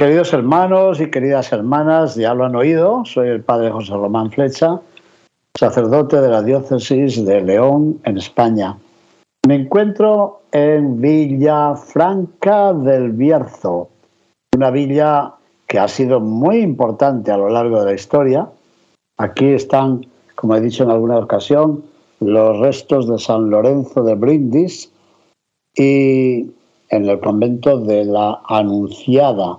queridos hermanos y queridas hermanas, ya lo han oído, soy el padre José Román Flecha, sacerdote de la diócesis de León, en España. Me encuentro en Villafranca del Bierzo, una villa que ha sido muy importante a lo largo de la historia. Aquí están, como he dicho en alguna ocasión, los restos de San Lorenzo de Brindis y en el convento de la Anunciada.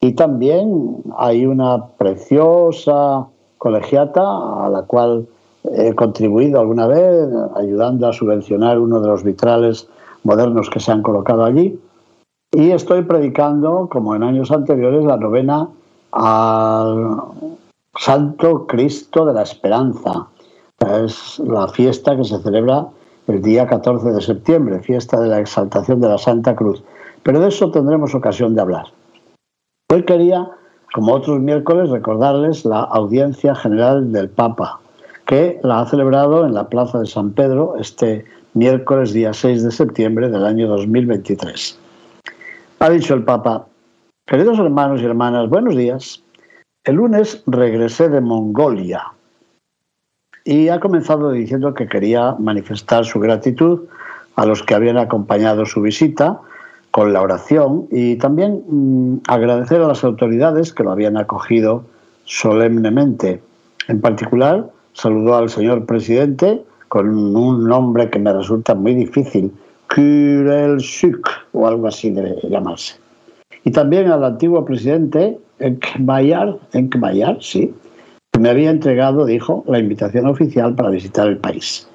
Y también hay una preciosa colegiata a la cual he contribuido alguna vez ayudando a subvencionar uno de los vitrales modernos que se han colocado allí. Y estoy predicando, como en años anteriores, la novena al Santo Cristo de la Esperanza. Es la fiesta que se celebra el día 14 de septiembre, fiesta de la exaltación de la Santa Cruz. Pero de eso tendremos ocasión de hablar. Hoy quería, como otros miércoles, recordarles la audiencia general del Papa, que la ha celebrado en la Plaza de San Pedro este miércoles día 6 de septiembre del año 2023. Ha dicho el Papa, queridos hermanos y hermanas, buenos días. El lunes regresé de Mongolia y ha comenzado diciendo que quería manifestar su gratitud a los que habían acompañado su visita con la oración y también mmm, agradecer a las autoridades que lo habían acogido solemnemente. En particular, saludó al señor presidente con un nombre que me resulta muy difícil, Kurel Suk, o algo así debe llamarse. Y también al antiguo presidente, Enkmayar, Enkmayar, sí, que me había entregado, dijo, la invitación oficial para visitar el país.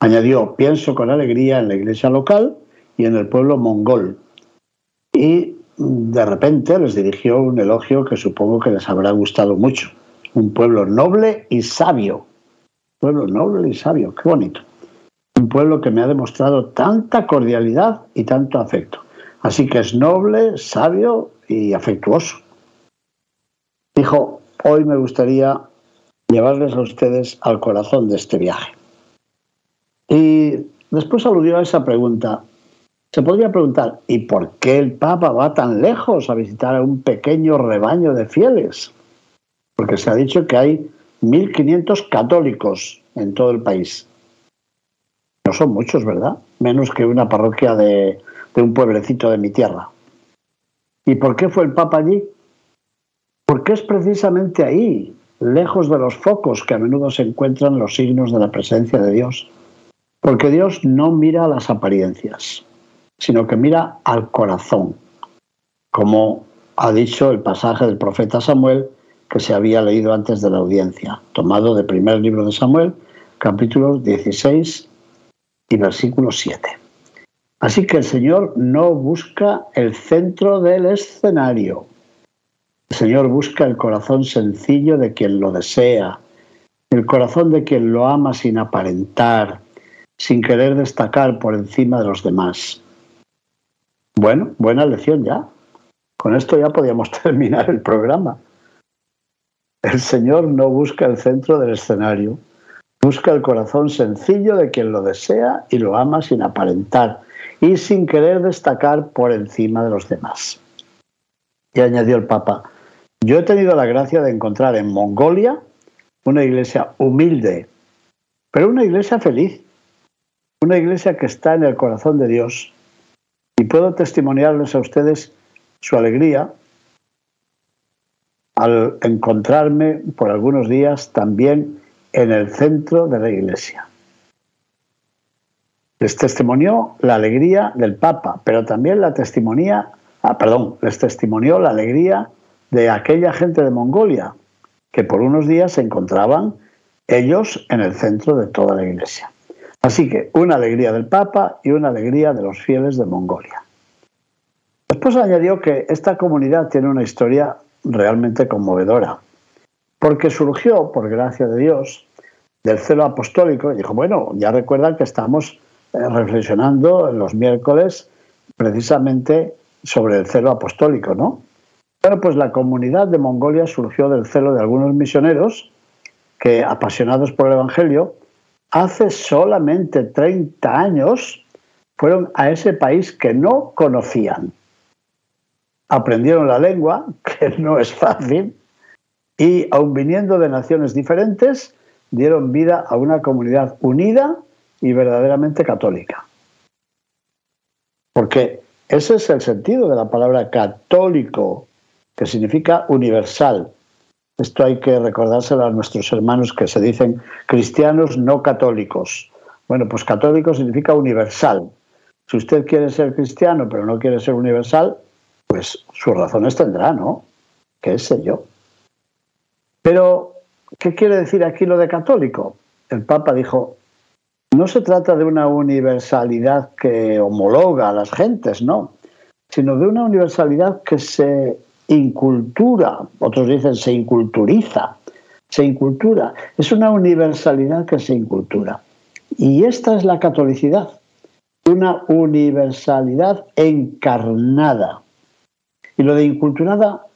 Añadió, pienso con alegría en la iglesia local y en el pueblo mongol. Y de repente les dirigió un elogio que supongo que les habrá gustado mucho un pueblo noble y sabio. Pueblo noble y sabio, qué bonito. Un pueblo que me ha demostrado tanta cordialidad y tanto afecto. Así que es noble, sabio y afectuoso. Dijo, hoy me gustaría llevarles a ustedes al corazón de este viaje. Y después aludió a esa pregunta. Se podría preguntar, ¿y por qué el Papa va tan lejos a visitar a un pequeño rebaño de fieles? porque se ha dicho que hay 1.500 católicos en todo el país. No son muchos, ¿verdad? Menos que una parroquia de, un pueblecito de mi tierra. ¿Y por qué fue el Papa allí? Porque es precisamente ahí, lejos de los focos que a menudo se encuentran los signos de la presencia de Dios. Porque Dios no mira las apariencias, sino que mira al corazón, como ha dicho el pasaje del profeta Samuel que se había leído antes de la audiencia, tomado del primer libro de Samuel, capítulo 16 y versículo 7. Así que el Señor no busca el centro del escenario. El Señor busca el corazón sencillo de quien lo desea, el corazón de quien lo ama sin aparentar, sin querer destacar por encima de los demás. Bueno, buena lección ya. Con esto ya podíamos terminar el programa. El Señor no busca el centro del escenario, busca el corazón sencillo de quien lo desea y lo ama sin aparentar y sin querer destacar por encima de los demás. Y añadió el Papa, yo he tenido la gracia de encontrar en Mongolia una iglesia humilde, pero una iglesia feliz, una iglesia que está en el corazón de Dios. Y puedo testimoniarles a ustedes su alegría al encontrarme por algunos días también en el centro de la iglesia. Les testimonió la alegría del Papa, pero también la testimonía, ah, perdón, les testimonió la alegría de aquella gente de Mongolia, que por unos días se encontraban ellos en el centro de toda la iglesia. Así que una alegría del Papa y una alegría de los fieles de Mongolia. Después añadió que esta comunidad tiene una historia realmente conmovedora, porque surgió, por gracia de Dios, del celo apostólico y dijo, bueno, ya recuerdan que estamos eh, reflexionando los miércoles precisamente sobre el celo apostólico, ¿no? Bueno, pues la comunidad de Mongolia surgió del celo de algunos misioneros que, apasionados por el Evangelio, hace solamente 30 años fueron a ese país que no conocían. Aprendieron la lengua, que no es fácil, y aun viniendo de naciones diferentes, dieron vida a una comunidad unida y verdaderamente católica. Porque ese es el sentido de la palabra católico, que significa universal. Esto hay que recordárselo a nuestros hermanos que se dicen cristianos no católicos. Bueno, pues católico significa universal. Si usted quiere ser cristiano pero no quiere ser universal, pues sus razones tendrá, ¿no? ¿Qué sé yo? Pero, ¿qué quiere decir aquí lo de católico? El Papa dijo, no se trata de una universalidad que homologa a las gentes, no, sino de una universalidad que se incultura, otros dicen se inculturiza, se incultura, es una universalidad que se incultura. Y esta es la catolicidad, una universalidad encarnada. Y lo de inculturada,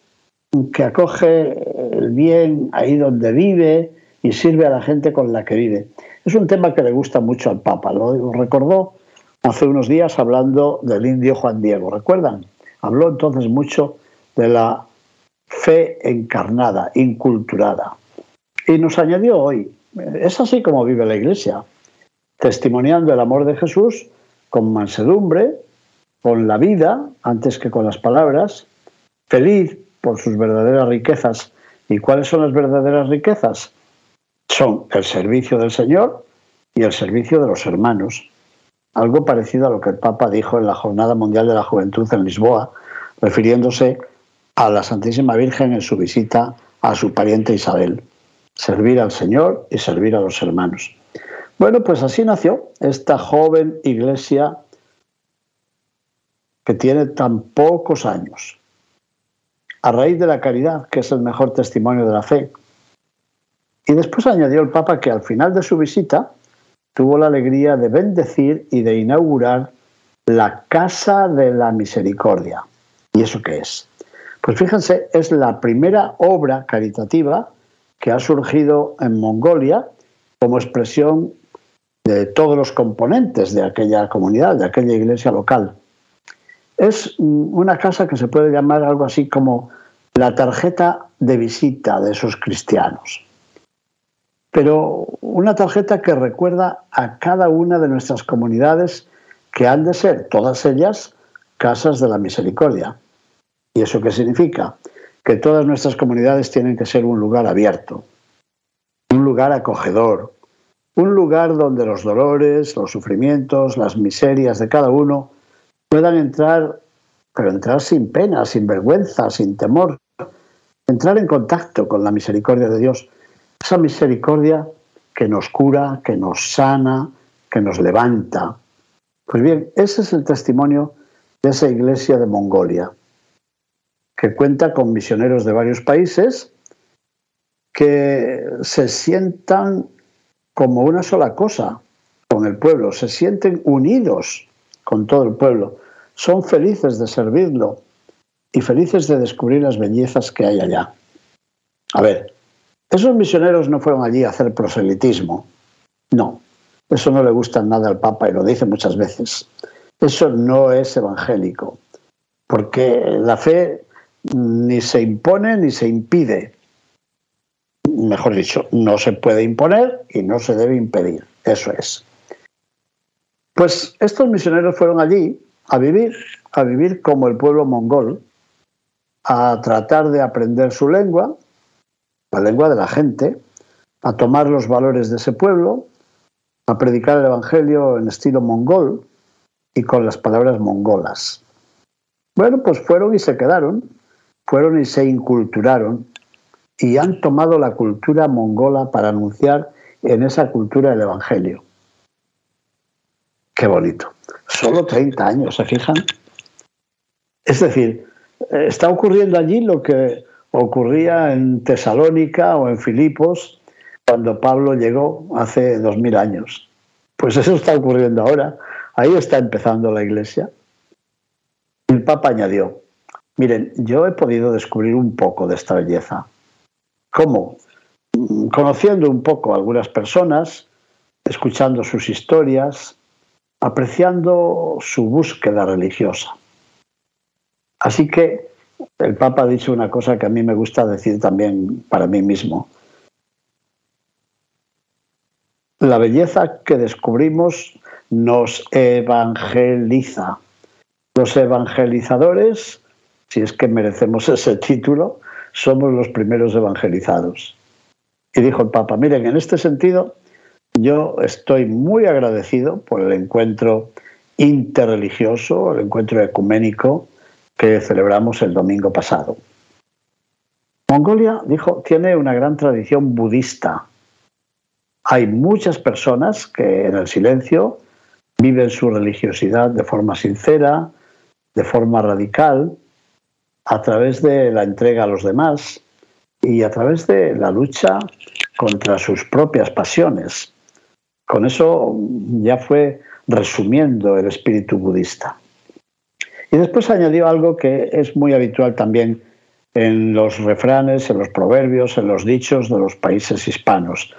que acoge el bien ahí donde vive y sirve a la gente con la que vive. Es un tema que le gusta mucho al Papa, lo recordó hace unos días hablando del indio Juan Diego, ¿recuerdan? Habló entonces mucho de la fe encarnada, inculturada. Y nos añadió hoy, es así como vive la Iglesia, testimoniando el amor de Jesús con mansedumbre, con la vida, antes que con las palabras, feliz por sus verdaderas riquezas. ¿Y cuáles son las verdaderas riquezas? Son el servicio del Señor y el servicio de los hermanos. Algo parecido a lo que el Papa dijo en la Jornada Mundial de la Juventud en Lisboa, refiriéndose la Santísima Virgen en su visita a su pariente Isabel. Servir al Señor y servir a los hermanos. Bueno, pues así nació esta joven iglesia que tiene tan pocos años. A raíz de la caridad, que es el mejor testimonio de la fe. Y después añadió el Papa que al final de su visita tuvo la alegría de bendecir y de inaugurar la Casa de la Misericordia. ¿Y eso qué es? Pues fíjense, es la primera obra caritativa que ha surgido en Mongolia como expresión de todos los componentes de aquella comunidad, de aquella iglesia local. Es una casa que se puede llamar algo así como la tarjeta de visita de esos cristianos. Pero una tarjeta que recuerda a cada una de nuestras comunidades que han de ser, todas ellas, casas de la misericordia. ¿Y eso qué significa? Que todas nuestras comunidades tienen que ser un lugar abierto, un lugar acogedor, un lugar donde los dolores, los sufrimientos, las miserias de cada uno puedan entrar, pero entrar sin pena, sin vergüenza, sin temor, entrar en contacto con la misericordia de Dios, esa misericordia que nos cura, que nos sana, que nos levanta. Pues bien, ese es el testimonio de esa iglesia de Mongolia que cuenta con misioneros de varios países que se sientan como una sola cosa con el pueblo, se sienten unidos con todo el pueblo, son felices de servirlo y felices de descubrir las bellezas que hay allá. A ver, esos misioneros no fueron allí a hacer proselitismo, no, eso no le gusta nada al Papa y lo dice muchas veces. Eso no es evangélico, porque la fe ni se impone ni se impide. Mejor dicho, no se puede imponer y no se debe impedir. Eso es. Pues estos misioneros fueron allí a vivir, a vivir como el pueblo mongol, a tratar de aprender su lengua, la lengua de la gente, a tomar los valores de ese pueblo, a predicar el Evangelio en estilo mongol y con las palabras mongolas. Bueno, pues fueron y se quedaron fueron y se inculturaron y han tomado la cultura mongola para anunciar en esa cultura el Evangelio. Qué bonito. Solo 30 años, ¿se fijan? Es decir, eh, está ocurriendo allí lo que ocurría en Tesalónica o en Filipos cuando Pablo llegó hace dos mil años. Pues eso está ocurriendo ahora. Ahí está empezando la iglesia. El Papa añadió, miren, yo he podido descubrir un poco de esta belleza. ¿Cómo? Mm, conociendo un poco a algunas personas, escuchando sus historias, apreciando su búsqueda religiosa. Así que el Papa ha dicho una cosa que a mí me gusta decir también para mí mismo. La belleza que descubrimos nos evangeliza. Los evangelizadores, si es que merecemos ese título, somos los primeros evangelizados. Y dijo el Papa, miren, en este sentido, yo estoy muy agradecido por el encuentro interreligioso, el encuentro ecuménico que celebramos el domingo pasado. Mongolia, dijo, tiene una gran tradición budista. Hay muchas personas que en el silencio viven su religiosidad de forma sincera, de forma radical, a través de la entrega a los demás y a través de la lucha contra sus propias pasiones. Con eso ya fue resumiendo el espíritu budista. Y después añadió algo que es muy habitual también en los refranes, en los proverbios, en los dichos de los países hispanos.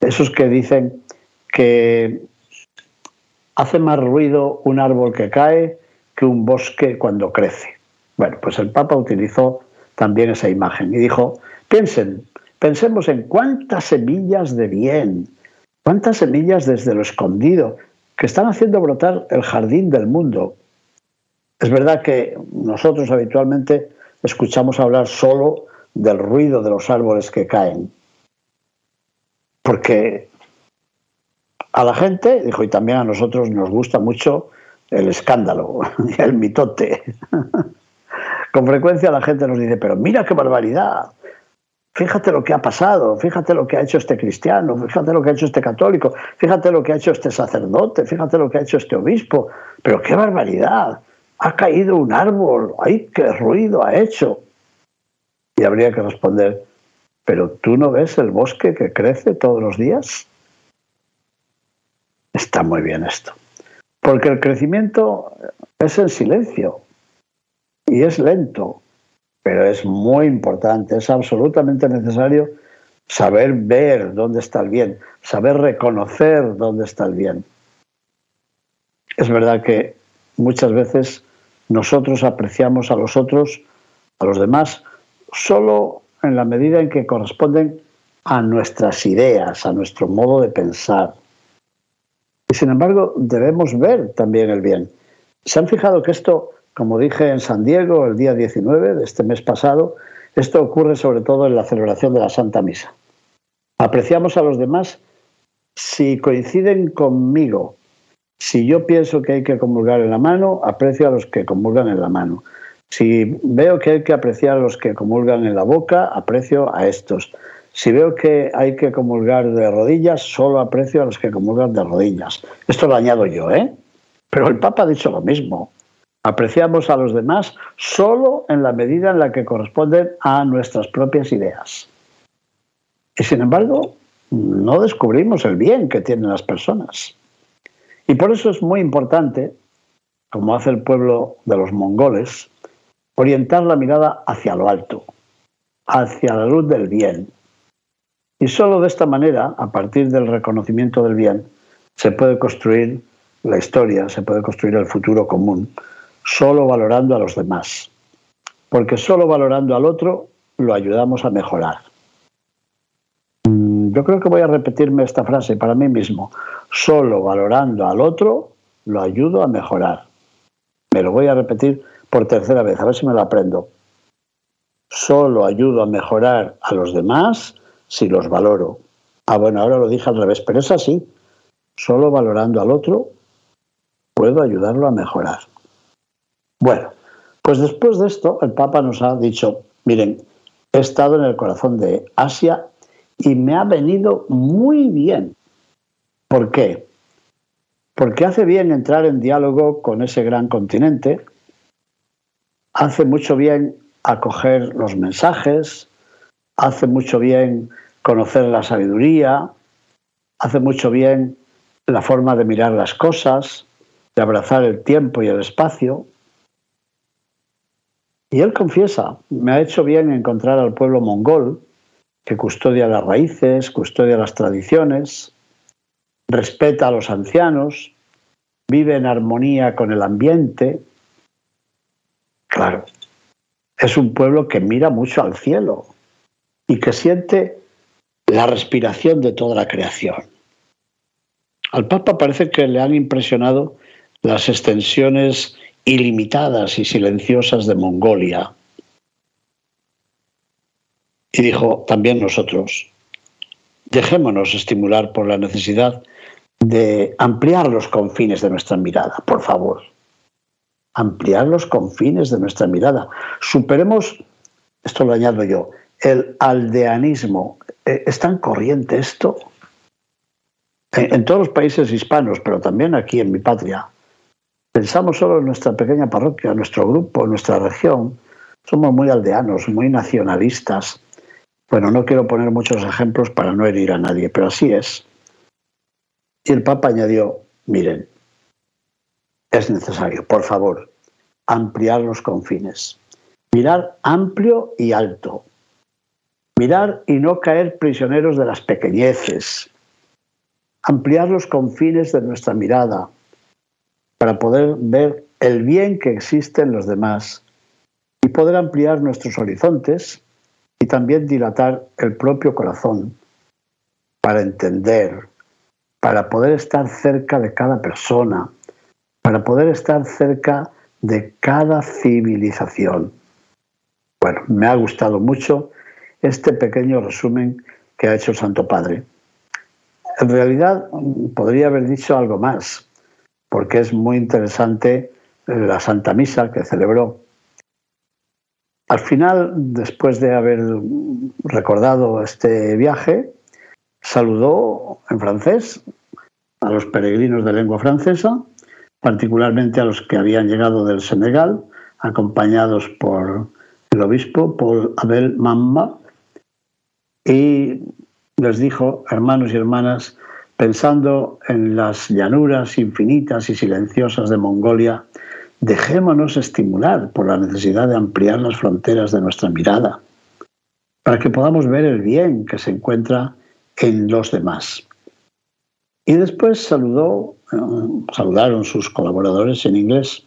Esos que dicen que hace más ruido un árbol que cae que un bosque cuando crece. Bueno, pues el Papa utilizó también esa imagen y dijo, piensen, pensemos en cuántas semillas de bien, cuántas semillas desde lo escondido que están haciendo brotar el jardín del mundo es verdad que nosotros habitualmente escuchamos hablar solo del ruido de los árboles que caen. Porque a la gente, dijo, y también a nosotros nos gusta mucho el escándalo, el mitote. Con frecuencia la gente nos dice, pero mira qué barbaridad, fíjate lo que ha pasado, fíjate lo que ha hecho este cristiano, fíjate lo que ha hecho este católico, fíjate lo que ha hecho este sacerdote, fíjate lo que ha hecho este obispo, pero qué barbaridad ha caído un árbol, ¡ay, qué ruido ha hecho! Y habría que responder, ¿pero tú no ves el bosque que crece todos los días? Está muy bien esto. Porque el crecimiento es en silencio y es lento, pero es muy importante, es absolutamente necesario saber ver dónde está el bien, saber reconocer dónde está el bien. Es verdad que muchas veces nosotros apreciamos a los otros, a los demás, solo en la medida en que corresponden a nuestras ideas, a nuestro modo de pensar. Y sin embargo, debemos ver también el bien. ¿Se han fijado que esto, como dije en San Diego el día 19 de este mes pasado, esto ocurre sobre todo en la celebración de la Santa Misa? Apreciamos a los demás si coinciden conmigo si yo pienso que hay que comulgar en la mano, aprecio a los que comulgan en la mano. Si veo que hay que apreciar a los que comulgan en la boca, aprecio a estos. Si veo que hay que comulgar de rodillas, solo aprecio a los que comulgan de rodillas. Esto lo añado yo, ¿eh? Pero el Papa ha dicho lo mismo. Apreciamos a los demás solo en la medida en la que corresponden a nuestras propias ideas. Y sin embargo, no descubrimos el bien que tienen las personas. Y por eso es muy importante, como hace el pueblo de los mongoles, orientar la mirada hacia lo alto, hacia la luz del bien. Y solo de esta manera, a partir del reconocimiento del bien, se puede construir la historia, se puede construir el futuro común, solo valorando a los demás. Porque solo valorando al otro lo ayudamos a mejorar. Yo creo que voy a repetirme esta frase para mí mismo. Solo valorando al otro lo ayudo a mejorar. Me lo voy a repetir por tercera vez, a ver si me lo aprendo. Solo ayudo a mejorar a los demás si los valoro. Ah, bueno, ahora lo dije al revés, pero es así. Solo valorando al otro puedo ayudarlo a mejorar. Bueno, pues después de esto, el Papa nos ha dicho, miren, he estado en el corazón de Asia y me ha venido muy bien. ¿Por qué? porque hace bien entrar en diálogo con ese gran continente, hace mucho bien acoger los mensajes, hace mucho bien conocer la sabiduría, hace mucho bien la forma de mirar las cosas, de abrazar el tiempo y el espacio. Y él confiesa, me ha hecho bien encontrar al pueblo mongol, que custodia las raíces, custodia las tradiciones, respeta a los ancianos, vive en armonía con el ambiente. Claro, es un pueblo que mira mucho al cielo y que siente la respiración de toda la creación. Al Papa parece que le han impresionado las extensiones ilimitadas y silenciosas de Mongolia. Y dijo también nosotros, dejémonos estimular por la necesidad de ampliar los confines de nuestra mirada, por favor. Ampliar los confines de nuestra mirada. Superemos, esto lo añado yo, el aldeanismo. Eh, ¿Es tan corriente esto? En, todos los países hispanos, pero también aquí en mi patria. Pensamos solo en nuestra pequeña parroquia, en nuestro grupo, en nuestra región. Somos muy aldeanos, muy nacionalistas. Bueno, no quiero poner muchos ejemplos para no herir a nadie, pero así es. Y el Papa añadió, miren, es necesario, por favor, ampliar los confines. Mirar amplio y alto. Mirar y no caer prisioneros de las pequeñeces. Ampliar los confines de nuestra mirada para poder ver el bien que existe en los demás y poder ampliar nuestros horizontes y también dilatar el propio corazón para entender, para poder estar cerca de cada persona, para poder estar cerca de cada civilización. Bueno, me ha gustado mucho este pequeño resumen que ha hecho el Santo Padre. En realidad podría haber dicho algo más, porque es muy interesante la Santa Misa que celebró. Al final, después de haber recordado este viaje, saludó en francés a los peregrinos de lengua francesa, particularmente a los que habían llegado del Senegal, acompañados por el obispo Paul Abel Mamma, y les dijo, hermanos y hermanas, pensando en las llanuras infinitas y silenciosas de Mongolia, dejémonos estimular por la necesidad de ampliar las fronteras de nuestra mirada, para que podamos ver el bien que se encuentra en los demás. Y después saludó, eh, saludaron sus colaboradores en inglés.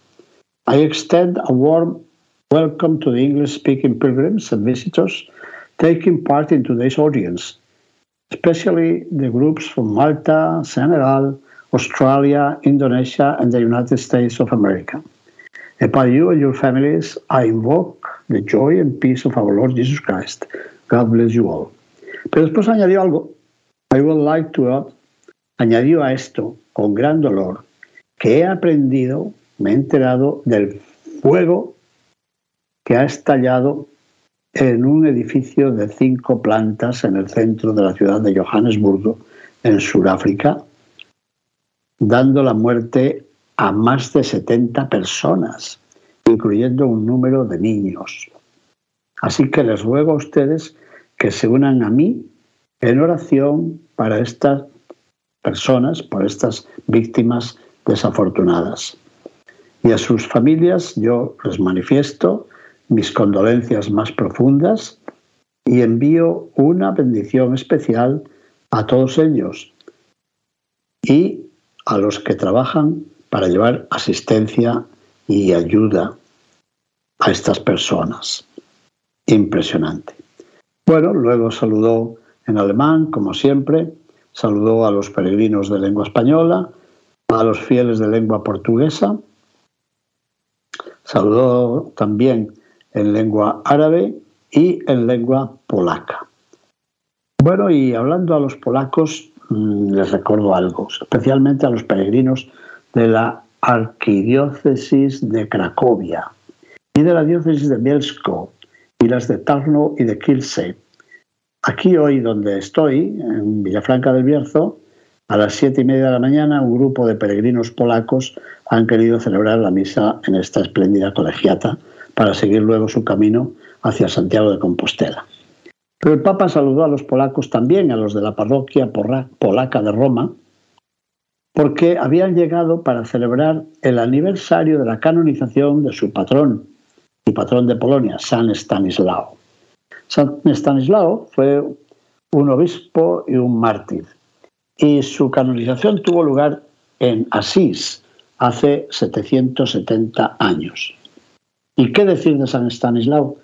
I extend a warm welcome to the English-speaking pilgrims and visitors taking part in today's audience, especially the groups from Malta, Senegal, Australia, Indonesia, and the United States of America. Upon you and your families, I invoke the joy and peace of our Lord Jesus Christ. God bless you all. Pero después añadió algo I would like to add, añadió a esto con gran dolor que he aprendido, me he enterado del fuego que ha estallado en un edificio de cinco plantas en el centro de la ciudad de Johannesburgo, en Sudáfrica, dando la muerte a más de 70 personas, incluyendo un número de niños. Así que les ruego a ustedes que se unan a mí en oración para estas personas, por estas víctimas desafortunadas. Y a sus familias yo les manifiesto mis condolencias más profundas y envío una bendición especial a todos ellos y a los que trabajan para llevar asistencia y ayuda a estas personas. Impresionante. Bueno, luego saludó en alemán, como siempre, saludó a los peregrinos de lengua española, a los fieles de lengua portuguesa, saludó también en lengua árabe y en lengua polaca. Bueno, y hablando a los polacos, mm, les recuerdo algo, especialmente a los peregrinos de la arquidiócesis de Cracovia y de la diócesis de Bielsko y las de Tarno y de Kielce Aquí hoy donde estoy, en Villafranca del Bierzo, a las siete y media de la mañana, un grupo de peregrinos polacos han querido celebrar la misa en esta espléndida colegiata para seguir luego su camino hacia Santiago de Compostela. Pero el Papa saludó a los polacos también, a los de la parroquia polaca de Roma, porque habían llegado para celebrar el aniversario de la canonización de su patrón, y patrón de Polonia, San Stanislao. San Stanislao fue un obispo y un mártir, y su canonización tuvo lugar en Asís hace 770 años. ¿Y qué decir de San Stanislao?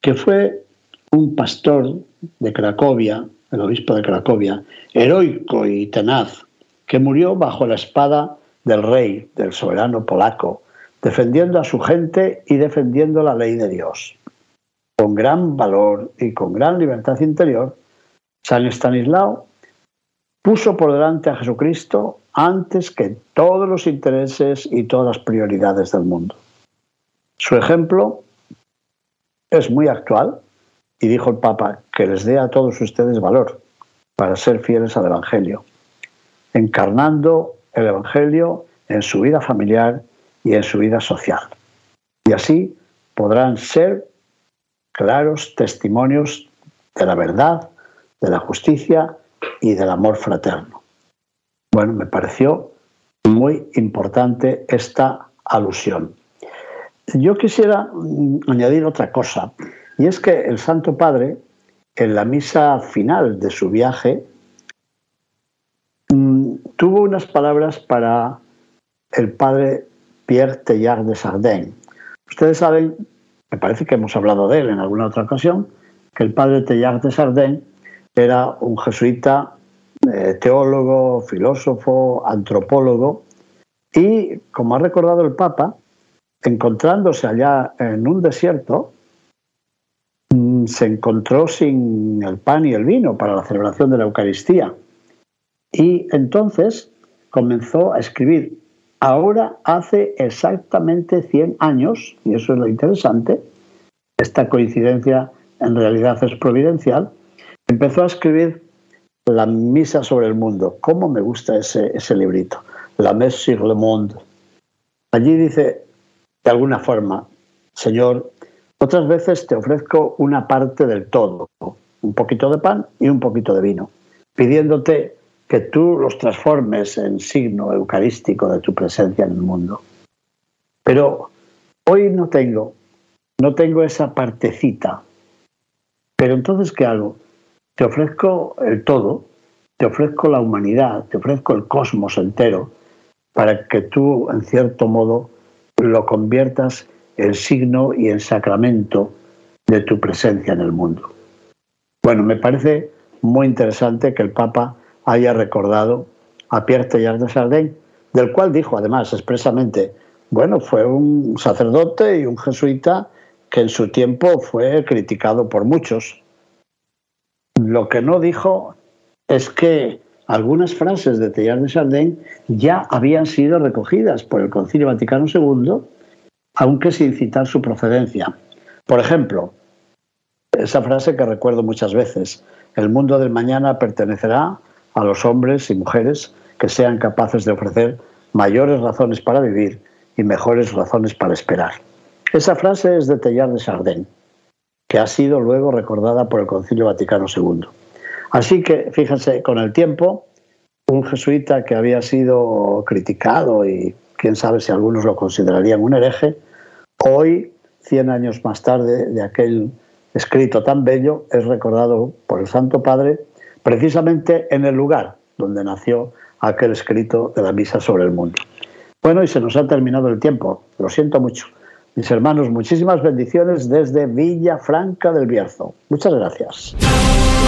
Que fue un pastor de Cracovia, el obispo de Cracovia, heroico y tenaz, que murió bajo la espada del rey, del soberano polaco, defendiendo a su gente y defendiendo la ley de Dios. Con gran valor y con gran libertad interior, San Estanislao puso por delante a Jesucristo antes que todos los intereses y todas las prioridades del mundo. Su ejemplo es muy actual y dijo el Papa que les dé a todos ustedes valor para ser fieles al Evangelio, encarnando el Evangelio en su vida familiar y en su vida social. Y así podrán ser claros testimonios de la verdad, de la justicia y del amor fraterno. Bueno, me pareció muy importante esta alusión. Yo quisiera mm, añadir otra cosa, y es que el Santo Padre, en la misa final de su viaje, mm, tuvo unas palabras para el padre Pierre Teilhard de Sardaigne. Ustedes saben, me parece que hemos hablado de él en alguna otra ocasión, que el padre Teilhard de Sardaigne era un jesuita, eh, teólogo, filósofo, antropólogo, y como ha recordado el Papa, encontrándose allá en un desierto, mm, se encontró sin el pan y el vino para la celebración de la Eucaristía. Y entonces comenzó a escribir Ahora hace exactamente 100 años, y eso es lo interesante, esta coincidencia en realidad es providencial, empezó a escribir la misa sobre el mundo. ¿Cómo me gusta ese, ese librito? La Messe sur le monde. Allí dice, de alguna forma, Señor, otras veces te ofrezco una parte del todo, un poquito de pan y un poquito de vino, pidiéndote que tú los transformes en signo eucarístico de tu presencia en el mundo. Pero hoy no tengo, no tengo esa partecita. Pero entonces, ¿qué hago? Te ofrezco el todo, te ofrezco la humanidad, te ofrezco el cosmos entero, para que tú, en cierto modo, lo conviertas en signo y en sacramento de tu presencia en el mundo. Bueno, me parece muy interesante que el Papa haya recordado a Pierre Teilhard de Sardaigne, del cual dijo además expresamente, bueno, fue un sacerdote y un jesuita que en su tiempo fue criticado por muchos. Lo que no dijo es que algunas frases de Teilhard de Sardaigne ya habían sido recogidas por el Concilio Vaticano II, aunque sin citar su procedencia. Por ejemplo, esa frase que recuerdo muchas veces, el mundo del mañana pertenecerá a los hombres y mujeres que sean capaces de ofrecer mayores razones para vivir y mejores razones para esperar. Esa frase es de Teilhard de Sardaigne, que ha sido luego recordada por el Concilio Vaticano II. Así que, fíjense, con el tiempo, un jesuita que había sido criticado y quién sabe si algunos lo considerarían un hereje, hoy, 100 años más tarde de aquel escrito tan bello, es recordado por el Santo Padre precisamente en el lugar donde nació aquel escrito de la misa sobre el mundo. Bueno, y se nos ha terminado el tiempo, lo siento mucho. Mis hermanos, muchísimas bendiciones desde Villa Franca del Bierzo. Muchas gracias.